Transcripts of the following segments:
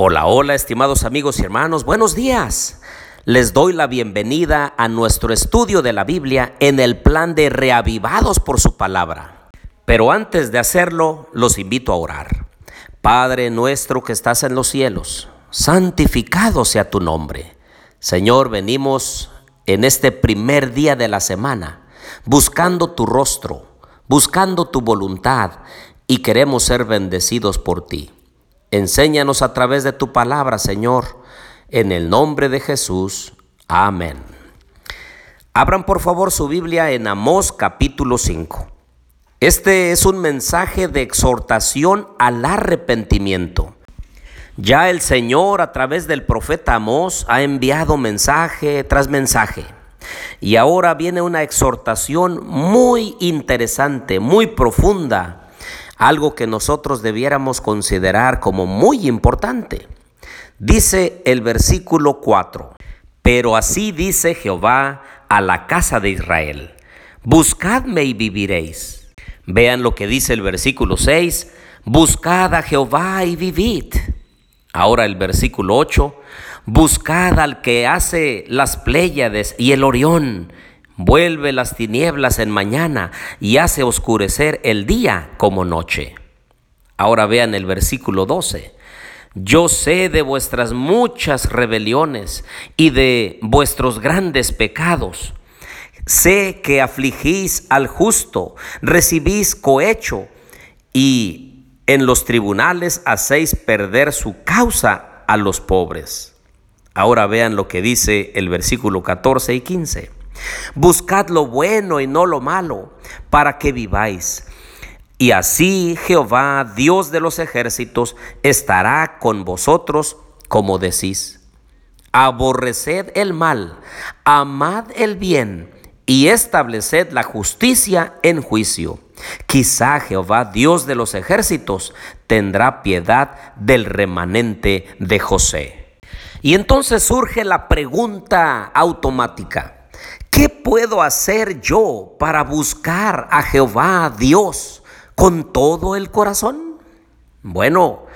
hola estimados amigos y hermanos, buenos días. Les doy la bienvenida a nuestro estudio de la Biblia en el plan de reavivados por su palabra. Pero antes de hacerlo, los invito a orar. Padre nuestro que estás en los cielos, santificado sea tu nombre. Señor, venimos en este primer día de la semana buscando tu rostro, buscando tu voluntad y queremos ser bendecidos por ti. Enséñanos a través de tu palabra, Señor, en el nombre de Jesús. Amén. Abran por favor su Biblia en Amós capítulo 5. Este es un mensaje de exhortación al arrepentimiento. Ya el Señor a través del profeta Amós ha enviado mensaje tras mensaje. Y ahora viene una exhortación muy interesante, muy profunda algo que nosotros debiéramos considerar como muy importante. Dice el versículo 4, pero así dice Jehová a la casa de Israel, buscadme y viviréis. Vean lo que dice el versículo 6, buscad a Jehová y vivid. Ahora el versículo 8, buscad al que hace las Pléyades y el Orión vuelve las tinieblas en mañana y hace oscurecer el día como noche. Ahora vean el versículo 12. Yo sé de vuestras muchas rebeliones y de vuestros grandes pecados. Sé que afligís al justo, recibís cohecho y en los tribunales hacéis perder su causa a los pobres. Ahora vean lo que dice el versículo 14 y 15. Buscad lo bueno y no lo malo, para que viváis. Y así Jehová, Dios de los ejércitos, estará con vosotros como decís. Aborreced el mal, amad el bien y estableced la justicia en juicio. Quizá Jehová, Dios de los ejércitos, tendrá piedad del remanente de José. Y entonces surge la pregunta automática. ¿Qué puedo hacer yo para buscar a Jehová Dios con todo el corazón? Bueno,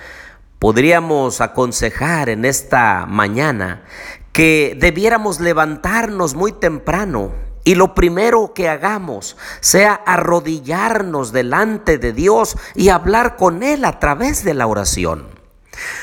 podríamos aconsejar en esta mañana que debiéramos levantarnos muy temprano y lo primero que hagamos sea arrodillarnos delante de Dios y hablar con Él a través de la oración.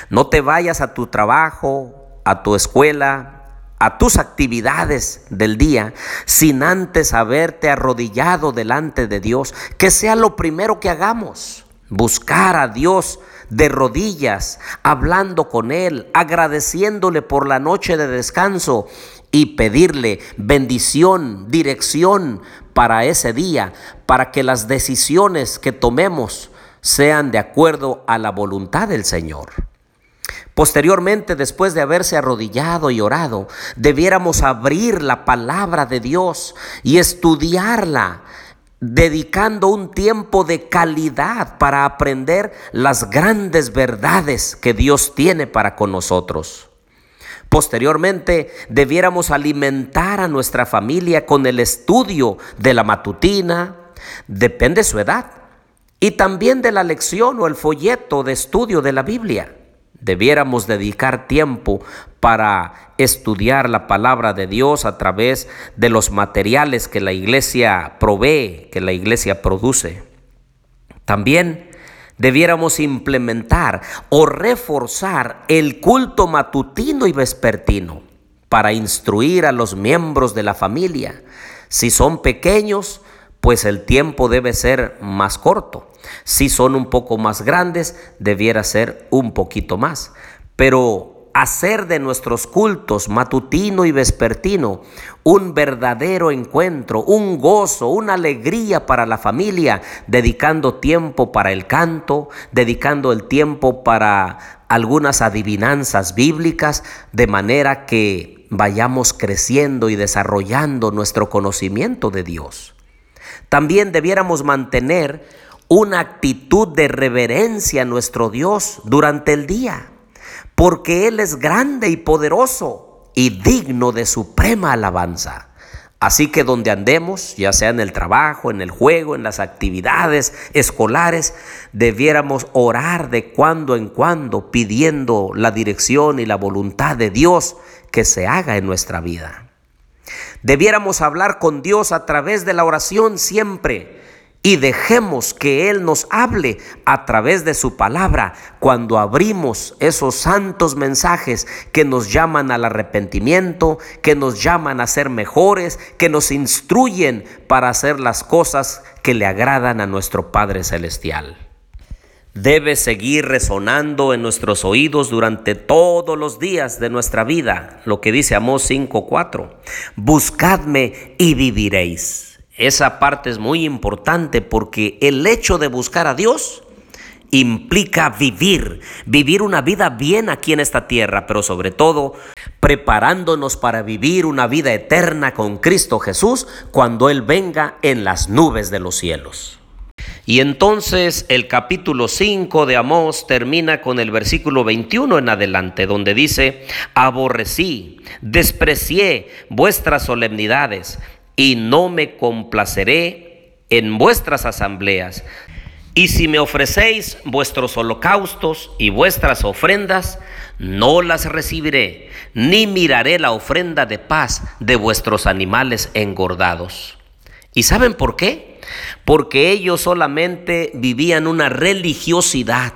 No te vayas a tu trabajo, a tu escuela, a tus actividades del día sin antes haberte arrodillado delante de Dios, que sea lo primero que hagamos, buscar a Dios de rodillas, hablando con Él, agradeciéndole por la noche de descanso y pedirle bendición, dirección para ese día, para que las decisiones que tomemos sean de acuerdo a la voluntad del Señor. Posteriormente, después de haberse arrodillado y orado, debiéramos abrir la palabra de Dios y estudiarla, dedicando un tiempo de calidad para aprender las grandes verdades que Dios tiene para con nosotros. Posteriormente, debiéramos alimentar a nuestra familia con el estudio de la matutina, depende su edad, y también de la lección o el folleto de estudio de la Biblia. Debiéramos dedicar tiempo para estudiar la palabra de Dios a través de los materiales que la iglesia provee, que la iglesia produce. También debiéramos implementar o reforzar el culto matutino y vespertino para instruir a los miembros de la familia. Si son pequeños, pues el tiempo debe ser más corto. Si son un poco más grandes, debiera ser un poquito más. Pero hacer de nuestros cultos matutino y vespertino un verdadero encuentro, un gozo, una alegría para la familia, dedicando tiempo para el canto, dedicando el tiempo para algunas adivinanzas bíblicas, de manera que vayamos creciendo y desarrollando nuestro conocimiento de Dios. También debiéramos mantener una actitud de reverencia a nuestro Dios durante el día, porque Él es grande y poderoso y digno de suprema alabanza. Así que donde andemos, ya sea en el trabajo, en el juego, en las actividades escolares, debiéramos orar de cuando en cuando pidiendo la dirección y la voluntad de Dios que se haga en nuestra vida. Debiéramos hablar con Dios a través de la oración siempre y dejemos que Él nos hable a través de su palabra cuando abrimos esos santos mensajes que nos llaman al arrepentimiento, que nos llaman a ser mejores, que nos instruyen para hacer las cosas que le agradan a nuestro Padre Celestial. Debe seguir resonando en nuestros oídos durante todos los días de nuestra vida, lo que dice Amós 5:4. Buscadme y viviréis. Esa parte es muy importante porque el hecho de buscar a Dios implica vivir, vivir una vida bien aquí en esta tierra, pero sobre todo preparándonos para vivir una vida eterna con Cristo Jesús cuando Él venga en las nubes de los cielos. Y entonces el capítulo 5 de Amós termina con el versículo 21 en adelante, donde dice, aborrecí, desprecié vuestras solemnidades y no me complaceré en vuestras asambleas. Y si me ofrecéis vuestros holocaustos y vuestras ofrendas, no las recibiré, ni miraré la ofrenda de paz de vuestros animales engordados. ¿Y saben por qué? Porque ellos solamente vivían una religiosidad.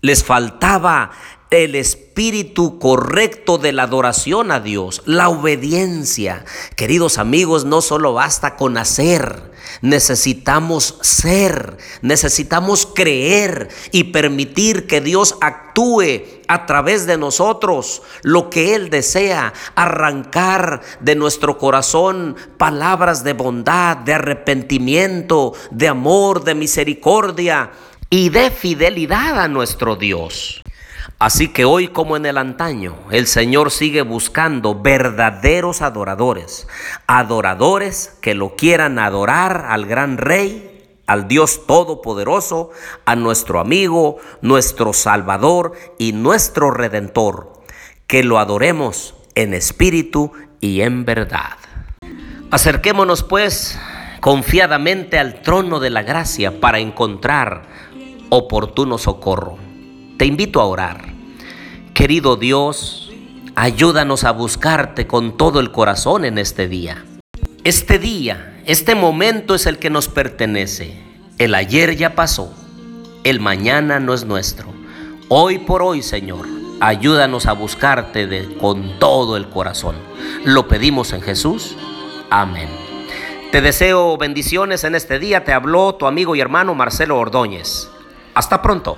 Les faltaba el espíritu correcto de la adoración a Dios, la obediencia. Queridos amigos, no solo basta con hacer, necesitamos ser, necesitamos creer y permitir que Dios actúe a través de nosotros lo que Él desea, arrancar de nuestro corazón palabras de bondad, de arrepentimiento, de amor, de misericordia y de fidelidad a nuestro Dios. Así que hoy como en el antaño, el Señor sigue buscando verdaderos adoradores, adoradores que lo quieran adorar al gran Rey, al Dios Todopoderoso, a nuestro amigo, nuestro Salvador y nuestro Redentor, que lo adoremos en espíritu y en verdad. Acerquémonos pues confiadamente al trono de la gracia para encontrar oportuno socorro. Te invito a orar. Querido Dios, ayúdanos a buscarte con todo el corazón en este día. Este día, este momento es el que nos pertenece. El ayer ya pasó, el mañana no es nuestro. Hoy por hoy, Señor, ayúdanos a buscarte con todo el corazón. Lo pedimos en Jesús. Amén. Te deseo bendiciones en este día. Te habló tu amigo y hermano Marcelo Ordóñez. Hasta pronto.